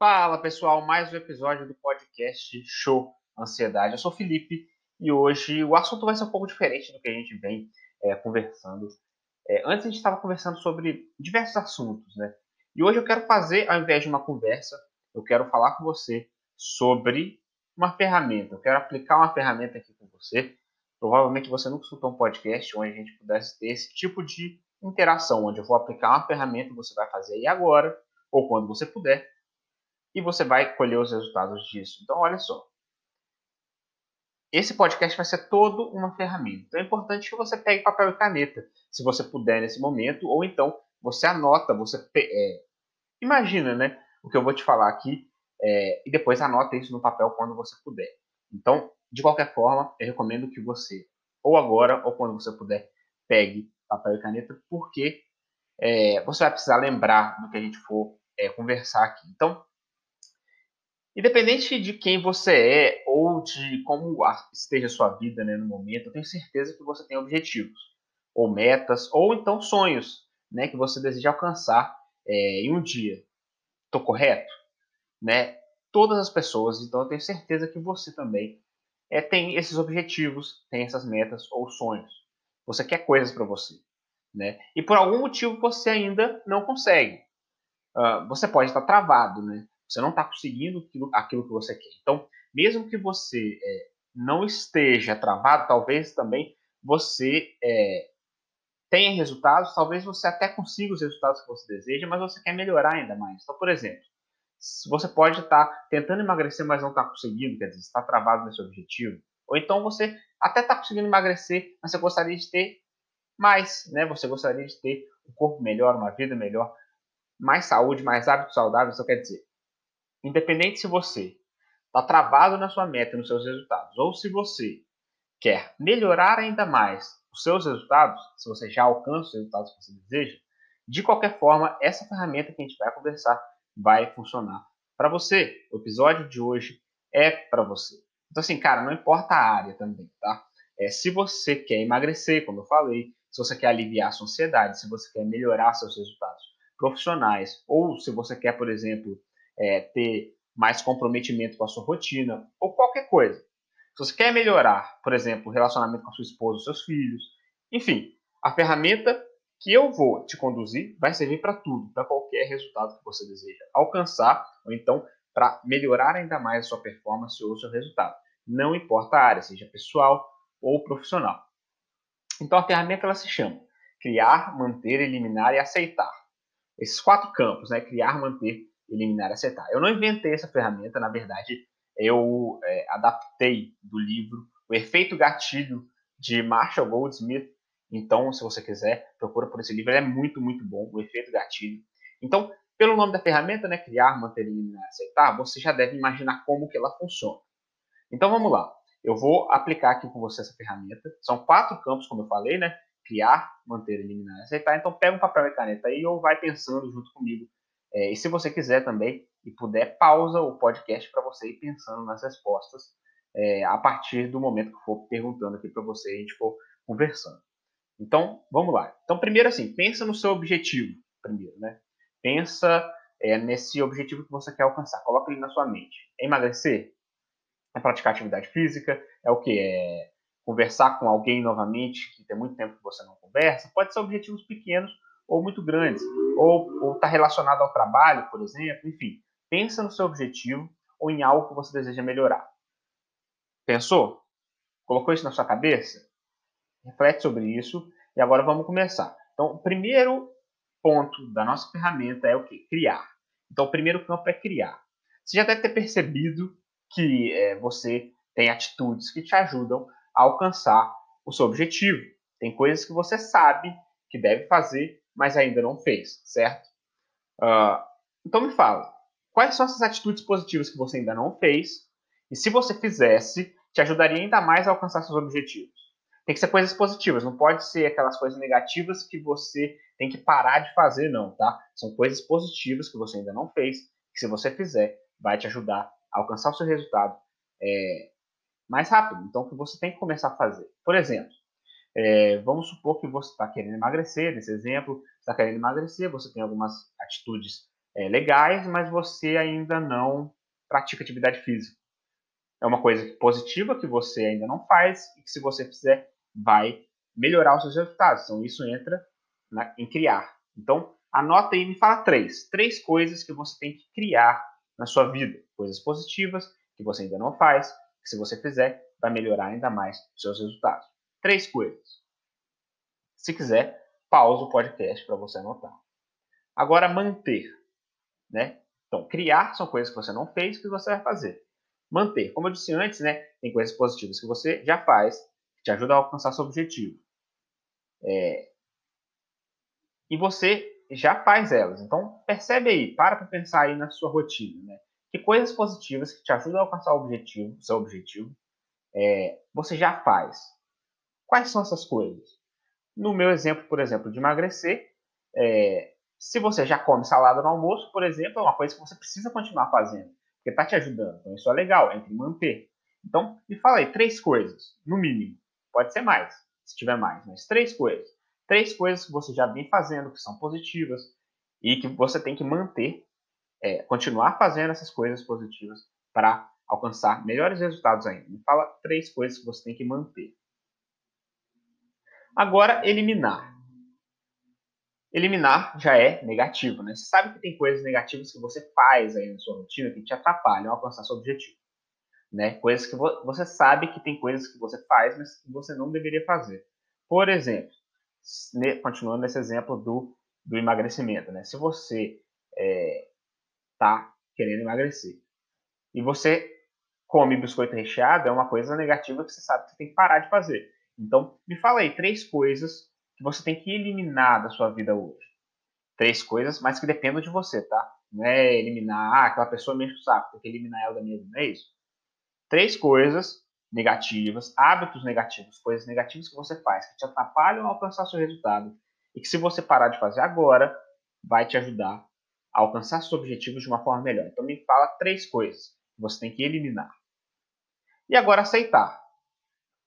Fala pessoal, mais um episódio do podcast Show Ansiedade. Eu sou o Felipe e hoje o assunto vai ser um pouco diferente do que a gente vem é, conversando. É, antes a gente estava conversando sobre diversos assuntos, né? E hoje eu quero fazer, ao invés de uma conversa, eu quero falar com você sobre uma ferramenta. Eu quero aplicar uma ferramenta aqui com você. Provavelmente você nunca escutou um podcast onde a gente pudesse ter esse tipo de interação, onde eu vou aplicar uma ferramenta você vai fazer aí agora, ou quando você puder, e você vai colher os resultados disso. Então, olha só. Esse podcast vai ser todo uma ferramenta. Então é importante que você pegue papel e caneta, se você puder nesse momento, ou então você anota, você é, imagina, né, o que eu vou te falar aqui, é, e depois anota isso no papel quando você puder. Então, de qualquer forma, eu recomendo que você, ou agora, ou quando você puder, pegue papel e caneta, porque é, você vai precisar lembrar do que a gente for é, conversar aqui. Então, Independente de quem você é ou de como esteja a sua vida né, no momento, eu tenho certeza que você tem objetivos, ou metas, ou então sonhos né, que você deseja alcançar é, em um dia. Estou correto? Né? Todas as pessoas, então eu tenho certeza que você também é, tem esses objetivos, tem essas metas ou sonhos. Você quer coisas para você. Né? E por algum motivo você ainda não consegue. Uh, você pode estar travado, né? Você não está conseguindo aquilo, aquilo, que você quer. Então, mesmo que você é, não esteja travado, talvez também você é, tenha resultados, talvez você até consiga os resultados que você deseja, mas você quer melhorar ainda mais. Então, por exemplo, você pode estar tá tentando emagrecer, mas não está conseguindo, quer dizer, está travado nesse objetivo. Ou então você até está conseguindo emagrecer, mas você gostaria de ter mais, né? Você gostaria de ter um corpo melhor, uma vida melhor, mais saúde, mais hábitos saudáveis. Isso quer dizer, Independente se você está travado na sua meta, nos seus resultados, ou se você quer melhorar ainda mais os seus resultados, se você já alcança os resultados que você deseja, de qualquer forma, essa ferramenta que a gente vai conversar vai funcionar para você. O episódio de hoje é para você. Então, assim, cara, não importa a área também, tá? É, se você quer emagrecer, como eu falei, se você quer aliviar a sua ansiedade, se você quer melhorar seus resultados profissionais, ou se você quer, por exemplo, é, ter mais comprometimento com a sua rotina, ou qualquer coisa. Se você quer melhorar, por exemplo, o relacionamento com a sua esposa, seus filhos, enfim, a ferramenta que eu vou te conduzir vai servir para tudo, para qualquer resultado que você deseja alcançar, ou então para melhorar ainda mais a sua performance ou o seu resultado. Não importa a área, seja pessoal ou profissional. Então a ferramenta ela se chama criar, manter, eliminar e aceitar. Esses quatro campos, né? Criar, manter, eliminar e acertar. Eu não inventei essa ferramenta, na verdade, eu é, adaptei do livro O Efeito Gatilho de Marshall Goldsmith. Então, se você quiser, procura por esse livro, ele é muito, muito bom, O Efeito Gatilho. Então, pelo nome da ferramenta, né, criar, manter, eliminar, aceitar, você já deve imaginar como que ela funciona. Então, vamos lá. Eu vou aplicar aqui com você essa ferramenta. São quatro campos, como eu falei, né? Criar, manter, eliminar, aceitar. Então, pega um papel e caneta aí ou vai pensando junto comigo é, e se você quiser também e puder, pausa o podcast para você ir pensando nas respostas é, a partir do momento que for perguntando aqui para você e a gente for conversando. Então, vamos lá. Então, primeiro assim, pensa no seu objetivo, primeiro, né? Pensa é, nesse objetivo que você quer alcançar. Coloca ele na sua mente. É emagrecer? É praticar atividade física? É o que? É conversar com alguém novamente que tem muito tempo que você não conversa? Pode ser objetivos pequenos ou muito grandes, ou está relacionado ao trabalho, por exemplo, enfim. Pensa no seu objetivo ou em algo que você deseja melhorar. Pensou? Colocou isso na sua cabeça? Reflete sobre isso e agora vamos começar. Então, o primeiro ponto da nossa ferramenta é o que? Criar. Então, o primeiro campo é criar. Você já deve ter percebido que é, você tem atitudes que te ajudam a alcançar o seu objetivo. Tem coisas que você sabe que deve fazer mas ainda não fez, certo? Uh, então me fala, quais são essas atitudes positivas que você ainda não fez? E se você fizesse, te ajudaria ainda mais a alcançar seus objetivos? Tem que ser coisas positivas, não pode ser aquelas coisas negativas que você tem que parar de fazer, não, tá? São coisas positivas que você ainda não fez, que se você fizer, vai te ajudar a alcançar o seu resultado é, mais rápido. Então, que você tem que começar a fazer. Por exemplo, é, vamos supor que você está querendo emagrecer, nesse exemplo, está querendo emagrecer, você tem algumas atitudes é, legais, mas você ainda não pratica atividade física. É uma coisa positiva que você ainda não faz e que se você fizer vai melhorar os seus resultados. Então isso entra na, em criar. Então anota aí e me fala três. Três coisas que você tem que criar na sua vida. Coisas positivas que você ainda não faz, que se você fizer vai melhorar ainda mais os seus resultados. Três coisas. Se quiser, pausa o podcast para você anotar. Agora manter, né? Então, criar são coisas que você não fez que você vai fazer. Manter, como eu disse antes, né? Tem coisas positivas que você já faz, que te ajudam a alcançar seu objetivo. É... E você já faz elas. Então, percebe aí, para para pensar aí na sua rotina, né? Que coisas positivas que te ajudam a alcançar o objetivo, seu objetivo, é, você já faz. Quais são essas coisas? No meu exemplo, por exemplo, de emagrecer, é, se você já come salada no almoço, por exemplo, é uma coisa que você precisa continuar fazendo, porque está te ajudando. Então, isso é legal, é entre manter. Então, me fala aí três coisas, no mínimo. Pode ser mais, se tiver mais, mas três coisas. Três coisas que você já vem fazendo, que são positivas, e que você tem que manter, é, continuar fazendo essas coisas positivas para alcançar melhores resultados ainda. Me fala três coisas que você tem que manter. Agora, eliminar eliminar já é negativo, né? Você sabe que tem coisas negativas que você faz aí na sua rotina que te atrapalham a alcançar seu objetivo, né? Coisas que vo você sabe que tem coisas que você faz, mas que você não deveria fazer. Por exemplo, ne continuando nesse exemplo do, do emagrecimento, né? Se você é, querendo emagrecer e você come biscoito recheado, é uma coisa negativa que você sabe que você tem que parar de fazer. Então, me fala aí três coisas que você tem que eliminar da sua vida hoje. Três coisas, mas que dependam de você, tá? Não é eliminar, ah, aquela pessoa mexe o saco, tem que eliminar ela da minha vida, não é isso? Três coisas negativas, hábitos negativos, coisas negativas que você faz, que te atrapalham a alcançar seu resultado e que se você parar de fazer agora, vai te ajudar a alcançar seus objetivos de uma forma melhor. Então me fala três coisas que você tem que eliminar. E agora aceitar.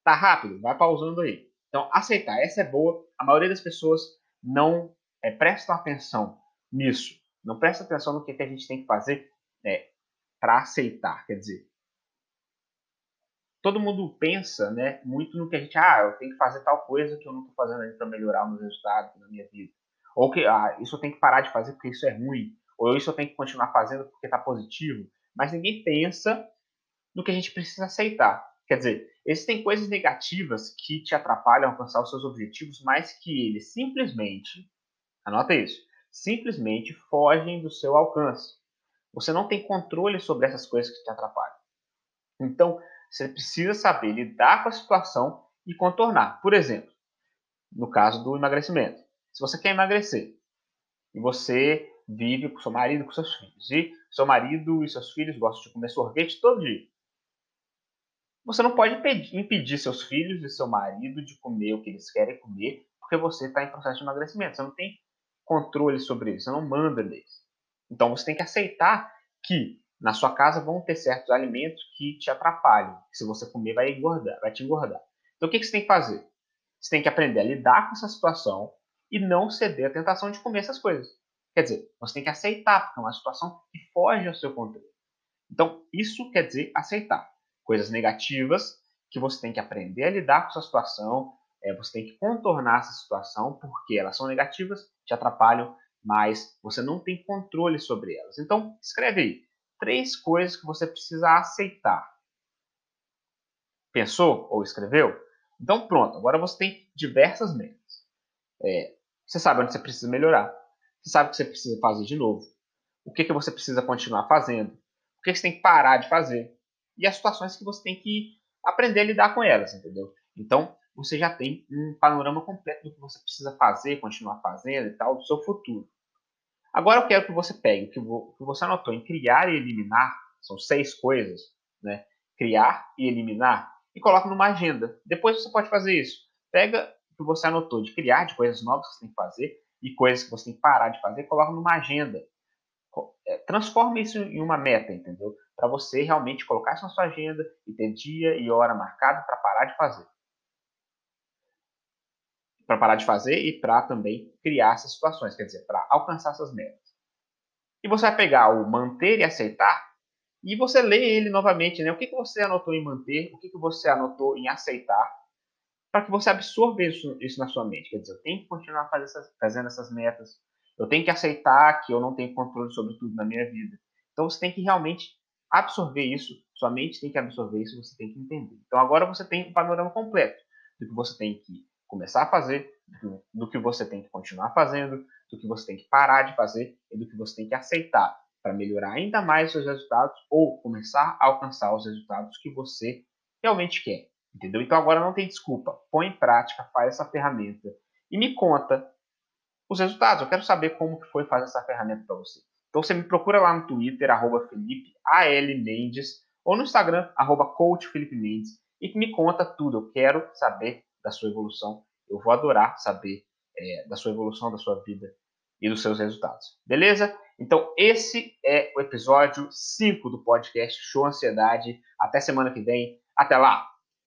Tá rápido? Vai pausando aí. Então, aceitar, essa é boa. A maioria das pessoas não é, prestam atenção nisso. Não presta atenção no que, que a gente tem que fazer é, para aceitar. Quer dizer, todo mundo pensa né, muito no que a gente, ah, eu tenho que fazer tal coisa que eu não estou fazendo para melhorar meus resultados na minha vida. Ou que, ah, isso eu tenho que parar de fazer porque isso é ruim. Ou isso eu tenho que continuar fazendo porque está positivo. Mas ninguém pensa no que a gente precisa aceitar. Quer dizer, existem coisas negativas que te atrapalham a alcançar os seus objetivos, mas que eles simplesmente, anota isso, simplesmente fogem do seu alcance. Você não tem controle sobre essas coisas que te atrapalham. Então, você precisa saber lidar com a situação e contornar. Por exemplo, no caso do emagrecimento. Se você quer emagrecer e você vive com seu marido com seus filhos, e seu marido e seus filhos gostam de comer sorvete todo dia, você não pode impedir seus filhos e seu marido de comer o que eles querem comer, porque você está em processo de emagrecimento. Você não tem controle sobre isso, você não manda neles. Então você tem que aceitar que na sua casa vão ter certos alimentos que te atrapalham. Se você comer, vai engordar, vai te engordar. Então o que você tem que fazer? Você tem que aprender a lidar com essa situação e não ceder à tentação de comer essas coisas. Quer dizer, você tem que aceitar, porque é uma situação que foge ao seu controle. Então, isso quer dizer aceitar coisas negativas que você tem que aprender a lidar com essa situação, é, você tem que contornar essa situação, porque elas são negativas, te atrapalham, mas você não tem controle sobre elas. Então, escreve aí três coisas que você precisa aceitar. Pensou ou escreveu? Então, pronto, agora você tem diversas metas. É, você sabe onde você precisa melhorar, você sabe o que você precisa fazer de novo, o que, que você precisa continuar fazendo, o que, que você tem que parar de fazer, e as situações que você tem que aprender a lidar com elas, entendeu? Então, você já tem um panorama completo do que você precisa fazer, continuar fazendo e tal, do seu futuro. Agora eu quero que você pegue o que você anotou em criar e eliminar, são seis coisas, né? Criar e eliminar, e coloque numa agenda. Depois você pode fazer isso. Pega o que você anotou de criar, de coisas novas que você tem que fazer, e coisas que você tem que parar de fazer, coloca numa agenda. É, transforme isso em uma meta, entendeu? Para você realmente colocar isso na sua agenda e ter dia e hora marcado para parar de fazer. Para parar de fazer e para também criar essas situações, quer dizer, para alcançar essas metas. E você vai pegar o manter e aceitar e você lê ele novamente, né? O que, que você anotou em manter, o que, que você anotou em aceitar, para que você absorva isso, isso na sua mente. Quer dizer, eu tenho que continuar essas, fazendo essas metas, eu tenho que aceitar que eu não tenho controle sobre tudo na minha vida. Então você tem que realmente absorver isso, sua mente tem que absorver isso, você tem que entender. Então agora você tem um panorama completo do que você tem que começar a fazer, do, que você tem que continuar fazendo, do que você tem que parar de fazer e do que você tem que aceitar para melhorar ainda mais seus resultados ou começar a alcançar os resultados que você realmente quer. Entendeu? Então agora não tem desculpa. Põe em prática, faz essa ferramenta e me conta os resultados. Eu quero saber como que foi fazer essa ferramenta para você. Então você me procura lá no Twitter, arroba Felipe AL Mendes, ou no Instagram, arroba Coach Felipe Mendes, e me conta tudo. Eu quero saber da sua evolução. Eu vou adorar saber é, da sua evolução, da sua vida e dos seus resultados. Beleza? Então, esse é o episódio 5 do podcast Show Ansiedade. Até semana que vem. Até lá!